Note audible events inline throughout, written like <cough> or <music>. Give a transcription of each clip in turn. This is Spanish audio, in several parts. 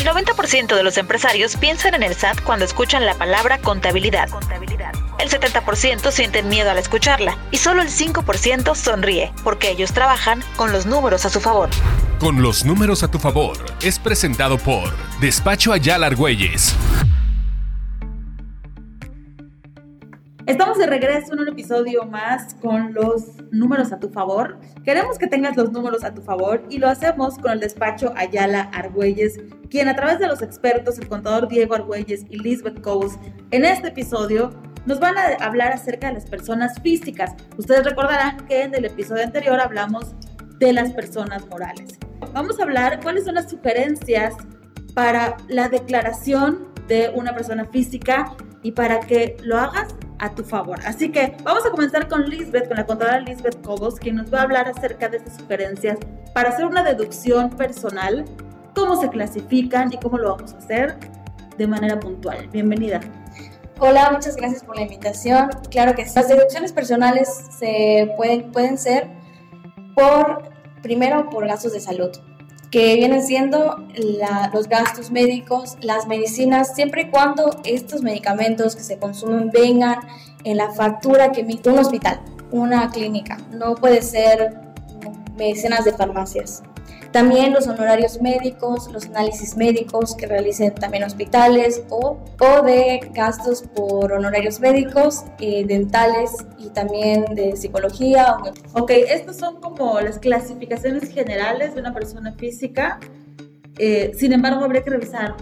El 90% de los empresarios piensan en el SAT cuando escuchan la palabra contabilidad. El 70% sienten miedo al escucharla y solo el 5% sonríe porque ellos trabajan con los números a su favor. Con los números a tu favor es presentado por Despacho Ayala Argüelles. Estamos de regreso en un episodio más con los números a tu favor. Queremos que tengas los números a tu favor y lo hacemos con el despacho Ayala Argüelles, quien a través de los expertos, el contador Diego Argüelles y Lisbeth Coles, en este episodio nos van a hablar acerca de las personas físicas. Ustedes recordarán que en el episodio anterior hablamos de las personas morales. Vamos a hablar cuáles son las sugerencias para la declaración de una persona física y para que lo hagas a tu favor. Así que vamos a comenzar con Lisbeth, con la contadora Lisbeth Cobos, quien nos va a hablar acerca de estas sugerencias para hacer una deducción personal, cómo se clasifican y cómo lo vamos a hacer de manera puntual. Bienvenida. Hola, muchas gracias por la invitación. Claro que las deducciones personales se pueden, pueden ser por, primero, por gastos de salud que vienen siendo los gastos médicos, las medicinas, siempre y cuando estos medicamentos que se consumen vengan en la factura que emite un hospital, una clínica. No puede ser medicinas de farmacias. También los honorarios médicos, los análisis médicos que realicen también hospitales o, o de gastos por honorarios médicos, eh, dentales y también de psicología. Ok, estos son como las clasificaciones generales de una persona física. Eh, sin embargo, habría que revisar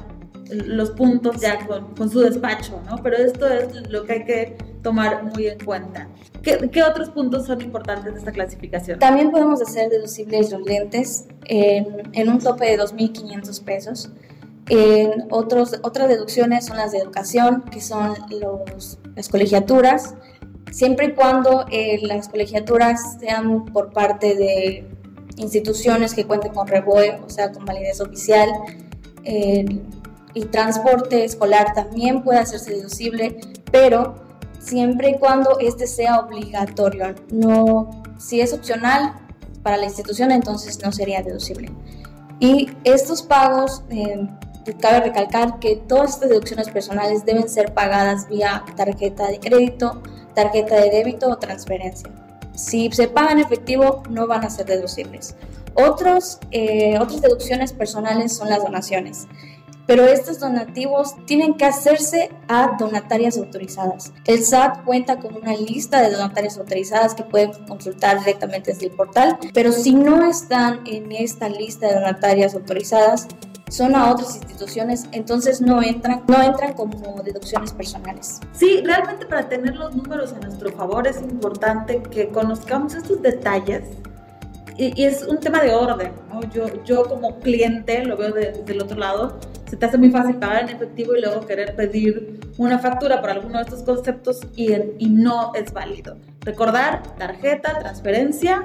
los puntos ya con, con, su despacho, ¿no? Pero esto es lo que hay que tomar muy en cuenta. ¿Qué, ¿Qué, otros puntos son importantes de esta clasificación? También podemos hacer deducibles los lentes en, en un tope de 2.500 pesos. En otros, otras deducciones son las de educación, que son los, las colegiaturas, siempre y cuando eh, las colegiaturas sean por parte de instituciones que cuenten con REBOE, o sea, con validez oficial. Eh, y transporte escolar también puede hacerse deducible, pero siempre y cuando este sea obligatorio. No, si es opcional para la institución, entonces no sería deducible. Y estos pagos, eh, cabe recalcar que todas estas deducciones personales deben ser pagadas vía tarjeta de crédito, tarjeta de débito o transferencia. Si se pagan en efectivo, no van a ser deducibles. Otros, eh, otras deducciones personales son las donaciones pero estos donativos tienen que hacerse a donatarias autorizadas. El SAT cuenta con una lista de donatarias autorizadas que pueden consultar directamente desde el portal, pero si no están en esta lista de donatarias autorizadas, son a otras instituciones, entonces no entran, no entran como deducciones personales. Sí, realmente para tener los números a nuestro favor es importante que conozcamos estos detalles y, es un tema de orden, ¿no? Yo, yo como cliente lo veo desde el otro lado, se te hace muy fácil pagar en efectivo y luego querer pedir una factura por alguno de estos conceptos y, y no es válido. Recordar tarjeta, transferencia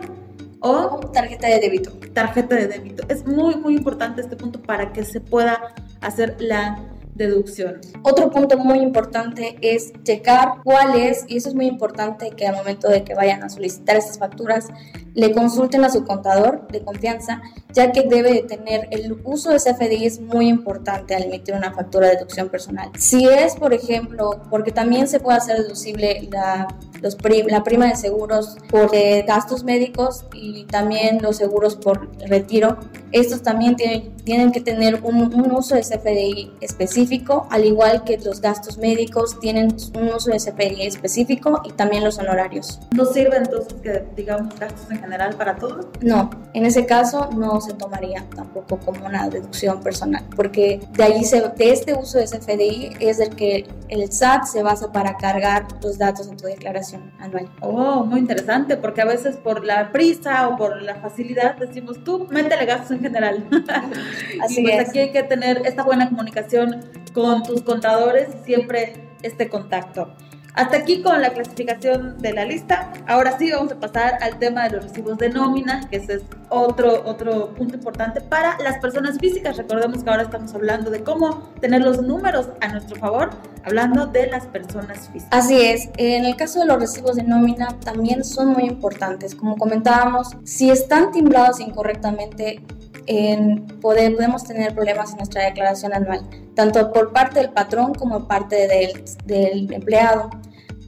o tarjeta de débito. Tarjeta de débito. Es muy, muy importante este punto para que se pueda hacer la deducción. Otro punto muy importante es checar cuál es, y eso es muy importante que al momento de que vayan a solicitar estas facturas, le consulten a su contador de confianza, ya que debe de tener el uso de CFDI es muy importante al emitir una factura de deducción personal. Si es, por ejemplo, porque también se puede hacer deducible la, los la prima de seguros por eh, gastos médicos y también los seguros por retiro, estos también tienen, tienen que tener un, un uso de CFDI específico, al igual que los gastos médicos tienen un uso de CFDI específico y también los honorarios. ¿No sirve entonces que digamos gastos en general para todos? No, en ese caso no se tomaría tampoco como una deducción personal, porque de ahí se, de este uso de CFDI es el que el SAT se basa para cargar los datos en tu declaración anual. Oh, muy interesante, porque a veces por la prisa o por la facilidad decimos tú métele gastos en general. <laughs> Así y pues es. aquí hay que tener esta buena comunicación con tus contadores y siempre este contacto. Hasta aquí con la clasificación de la lista. Ahora sí vamos a pasar al tema de los recibos de nómina, que ese es otro, otro punto importante para las personas físicas. Recordemos que ahora estamos hablando de cómo tener los números a nuestro favor, hablando de las personas físicas. Así es, en el caso de los recibos de nómina también son muy importantes. Como comentábamos, si están timbrados incorrectamente, en poder, podemos tener problemas en nuestra declaración anual, tanto por parte del patrón como parte del, del empleado,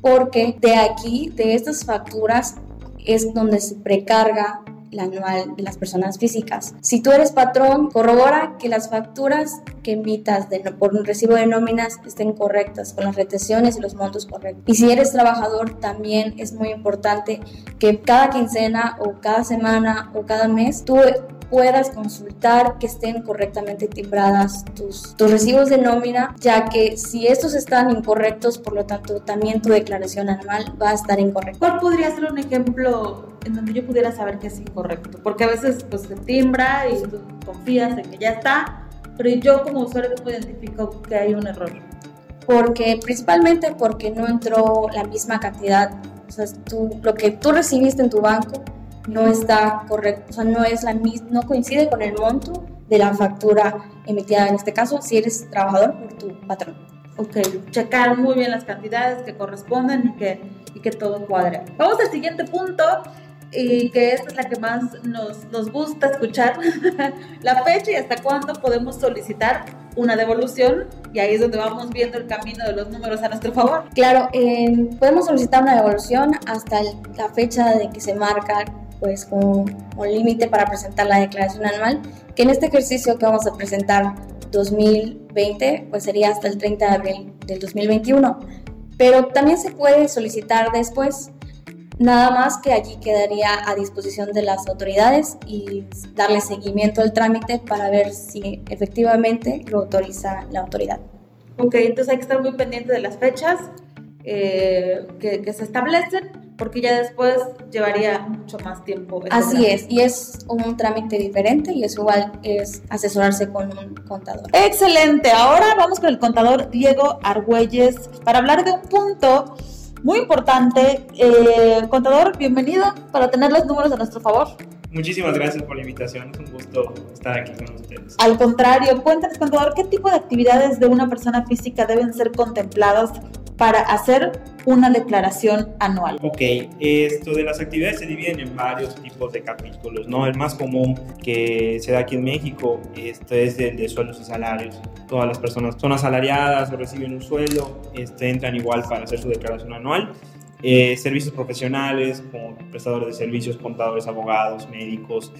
porque de aquí, de estas facturas, es donde se precarga anual de las personas físicas. Si tú eres patrón, corrobora que las facturas que emitas de, por un recibo de nóminas estén correctas, con las retenciones y los montos correctos. Y si eres trabajador, también es muy importante que cada quincena o cada semana o cada mes tú puedas consultar que estén correctamente timbradas tus, tus recibos de nómina, ya que si estos están incorrectos, por lo tanto también tu declaración anual va a estar incorrecta. ¿Cuál podría ser un ejemplo en donde yo pudiera saber que es incorrecto? Porque a veces pues se timbra y tú confías en que ya está, pero yo como usuario no identifico que hay un error. Porque principalmente porque no entró la misma cantidad, o sea, tú, lo que tú recibiste en tu banco no está correcto, o sea, no es la no coincide con el monto de la factura emitida en este caso si eres trabajador por tu patrón. Ok, checar muy bien las cantidades que corresponden y que, y que todo cuadre. Vamos al siguiente punto y que esta es la que más nos, nos gusta escuchar, <laughs> la fecha y hasta cuándo podemos solicitar una devolución y ahí es donde vamos viendo el camino de los números a nuestro favor. Claro, eh, podemos solicitar una devolución hasta la fecha de que se marca pues con un límite para presentar la declaración anual, que en este ejercicio que vamos a presentar 2020, pues sería hasta el 30 de abril del 2021. Pero también se puede solicitar después, nada más que allí quedaría a disposición de las autoridades y darle seguimiento al trámite para ver si efectivamente lo autoriza la autoridad. Ok, entonces hay que estar muy pendiente de las fechas eh, que, que se establecen porque ya después llevaría mucho más tiempo. Así es, y es un trámite diferente y es igual es asesorarse con un contador. Excelente, ahora vamos con el contador Diego Argüelles para hablar de un punto muy importante. Eh, contador, bienvenido para tener los números a nuestro favor. Muchísimas gracias por la invitación, es un gusto estar aquí con ustedes. Al contrario, cuéntanos, contador, ¿qué tipo de actividades de una persona física deben ser contempladas para hacer una declaración anual. Ok, esto de las actividades se dividen en varios tipos de capítulos, ¿no? El más común que se da aquí en México esto es el de sueldos y salarios. Todas las personas son asalariadas o reciben un sueldo, este, entran igual para hacer su declaración anual. Eh, servicios profesionales como prestadores de servicios, contadores, abogados, médicos,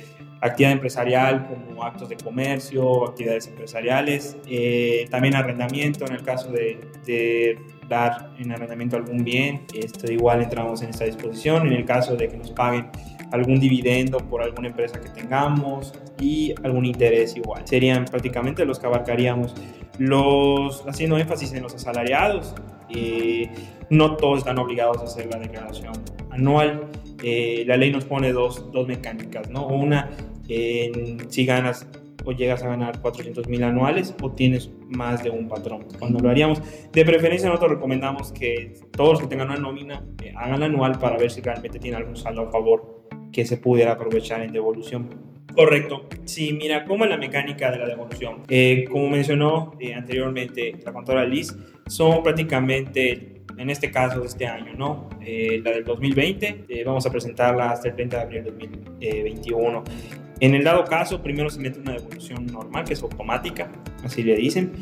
actividad empresarial como actos de comercio, actividades empresariales, eh, también arrendamiento en el caso de, de, dar en arrendamiento algún bien, esto igual entramos en esta disposición, en el caso de que nos paguen algún dividendo por alguna empresa que tengamos y algún interés igual. Serían prácticamente los que abarcaríamos los, haciendo énfasis en los asalariados. Eh, no todos están obligados a hacer la declaración anual. Eh, la ley nos pone dos, dos mecánicas, ¿no? Una, si ganas o llegas a ganar 400 mil anuales o tienes más de un patrón. Cuando lo haríamos, de preferencia nosotros recomendamos que todos los que tengan una nómina eh, hagan la anual para ver si realmente tiene algún saldo a favor que se pudiera aprovechar en devolución. Correcto. Sí, mira, ¿cómo es la mecánica de la devolución? Eh, como mencionó eh, anteriormente la contadora Liz, son prácticamente en este caso este año, ¿no? Eh, la del 2020, eh, vamos a presentarla hasta el 30 de abril de 2021. En el dado caso, primero se mete una devolución normal, que es automática, así le dicen.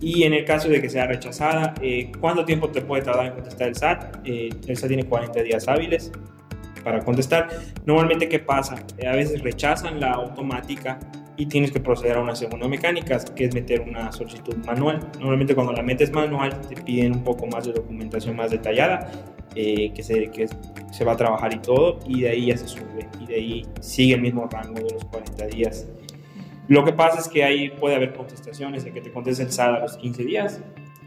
Y en el caso de que sea rechazada, eh, ¿cuánto tiempo te puede tardar en contestar el SAT? el SAT tiene 40 días hábiles para contestar. Normalmente, ¿qué pasa? a veces rechazan la automática y tienes que proceder a una segunda mecánica, que es meter una solicitud manual. Normalmente cuando la metes manual te piden un poco más de documentación más detallada, eh, que, se, que se va a trabajar y todo, y de ahí ya se sube, y de ahí sigue el mismo rango de los 40 días. Lo que pasa es que ahí puede haber contestaciones, de que te conteste el SAD a los 15 días,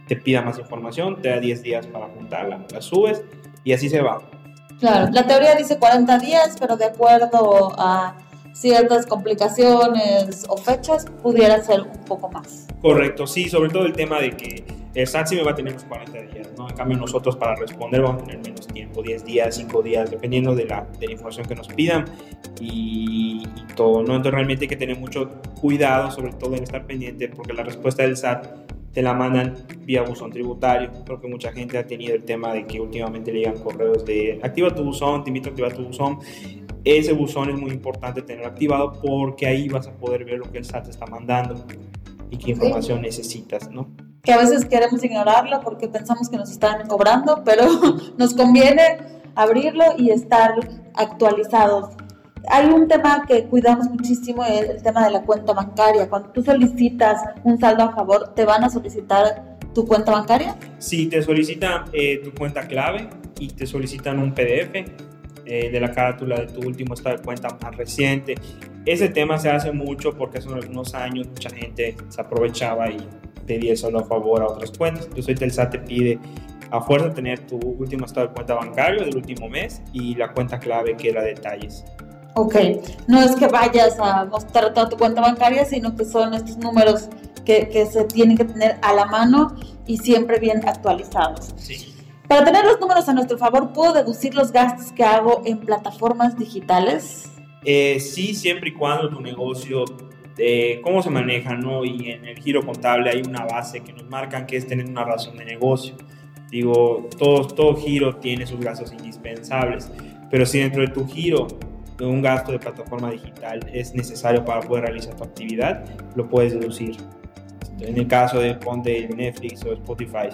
te pida más información, te da 10 días para juntarla, la subes y así se va. Claro, la teoría dice 40 días, pero de acuerdo a ciertas complicaciones o fechas, pudiera ser un poco más. Correcto, sí, sobre todo el tema de que el SAT sí me va a tener los 40 días, ¿no? En cambio nosotros para responder vamos a tener menos tiempo, 10 días, 5 días, dependiendo de la, de la información que nos pidan y, y, todo, ¿no? Entonces realmente hay que tener mucho cuidado, sobre todo en estar pendiente, porque la respuesta del SAT te la mandan vía buzón tributario. Creo que mucha gente ha tenido el tema de que últimamente le llegan correos de activa tu buzón, te invito a activar tu buzón. Ese buzón es muy importante tenerlo activado porque ahí vas a poder ver lo que el SAT está mandando y qué información necesitas, ¿no? Que a veces queremos ignorarlo porque pensamos que nos están cobrando, pero <laughs> nos conviene abrirlo y estar actualizados. Hay un tema que cuidamos muchísimo, el, el tema de la cuenta bancaria. Cuando tú solicitas un saldo a favor, ¿te van a solicitar tu cuenta bancaria? Sí, te solicitan eh, tu cuenta clave y te solicitan un PDF eh, de la carátula de tu último estado de cuenta más reciente. Ese tema se hace mucho porque hace unos años mucha gente se aprovechaba y pedía saldo a favor a otras cuentas. Entonces ahorita el SAT te pide a fuerza tener tu último estado de cuenta bancario del último mes y la cuenta clave que la detalles. Ok, no es que vayas a mostrar toda tu cuenta bancaria, sino que son estos números que, que se tienen que tener a la mano y siempre bien actualizados. Sí. Para tener los números a nuestro favor, ¿puedo deducir los gastos que hago en plataformas digitales? Eh, sí, siempre y cuando tu negocio, eh, cómo se maneja, ¿no? Y en el giro contable hay una base que nos marcan que es tener una razón de negocio. Digo, todo, todo giro tiene sus gastos indispensables, pero si dentro de tu giro un gasto de plataforma digital es necesario para poder realizar tu actividad, lo puedes deducir. En el caso de ponte Netflix o Spotify,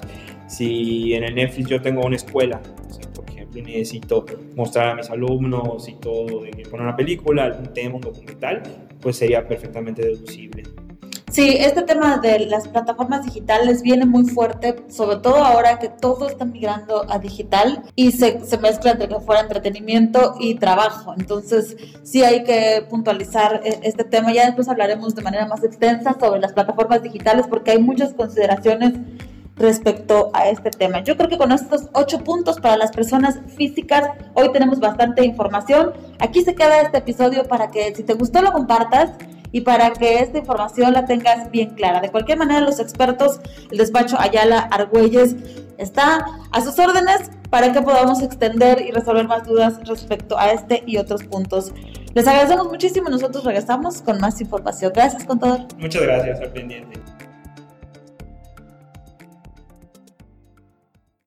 si en el Netflix yo tengo una escuela, o sea, por ejemplo, necesito mostrar a mis alumnos y todo, poner una película, algún tema, un documental, pues sería perfectamente deducible. Sí, este tema de las plataformas digitales viene muy fuerte, sobre todo ahora que todo está migrando a digital y se, se mezcla entre que fuera entretenimiento y trabajo. Entonces, sí hay que puntualizar eh, este tema. Ya después hablaremos de manera más extensa sobre las plataformas digitales porque hay muchas consideraciones respecto a este tema. Yo creo que con estos ocho puntos para las personas físicas, hoy tenemos bastante información. Aquí se queda este episodio para que si te gustó lo compartas y para que esta información la tengas bien clara. De cualquier manera, los expertos, el despacho Ayala Argüelles está a sus órdenes para que podamos extender y resolver más dudas respecto a este y otros puntos. Les agradecemos muchísimo. Nosotros regresamos con más información. Gracias, contador. Muchas gracias, al pendiente.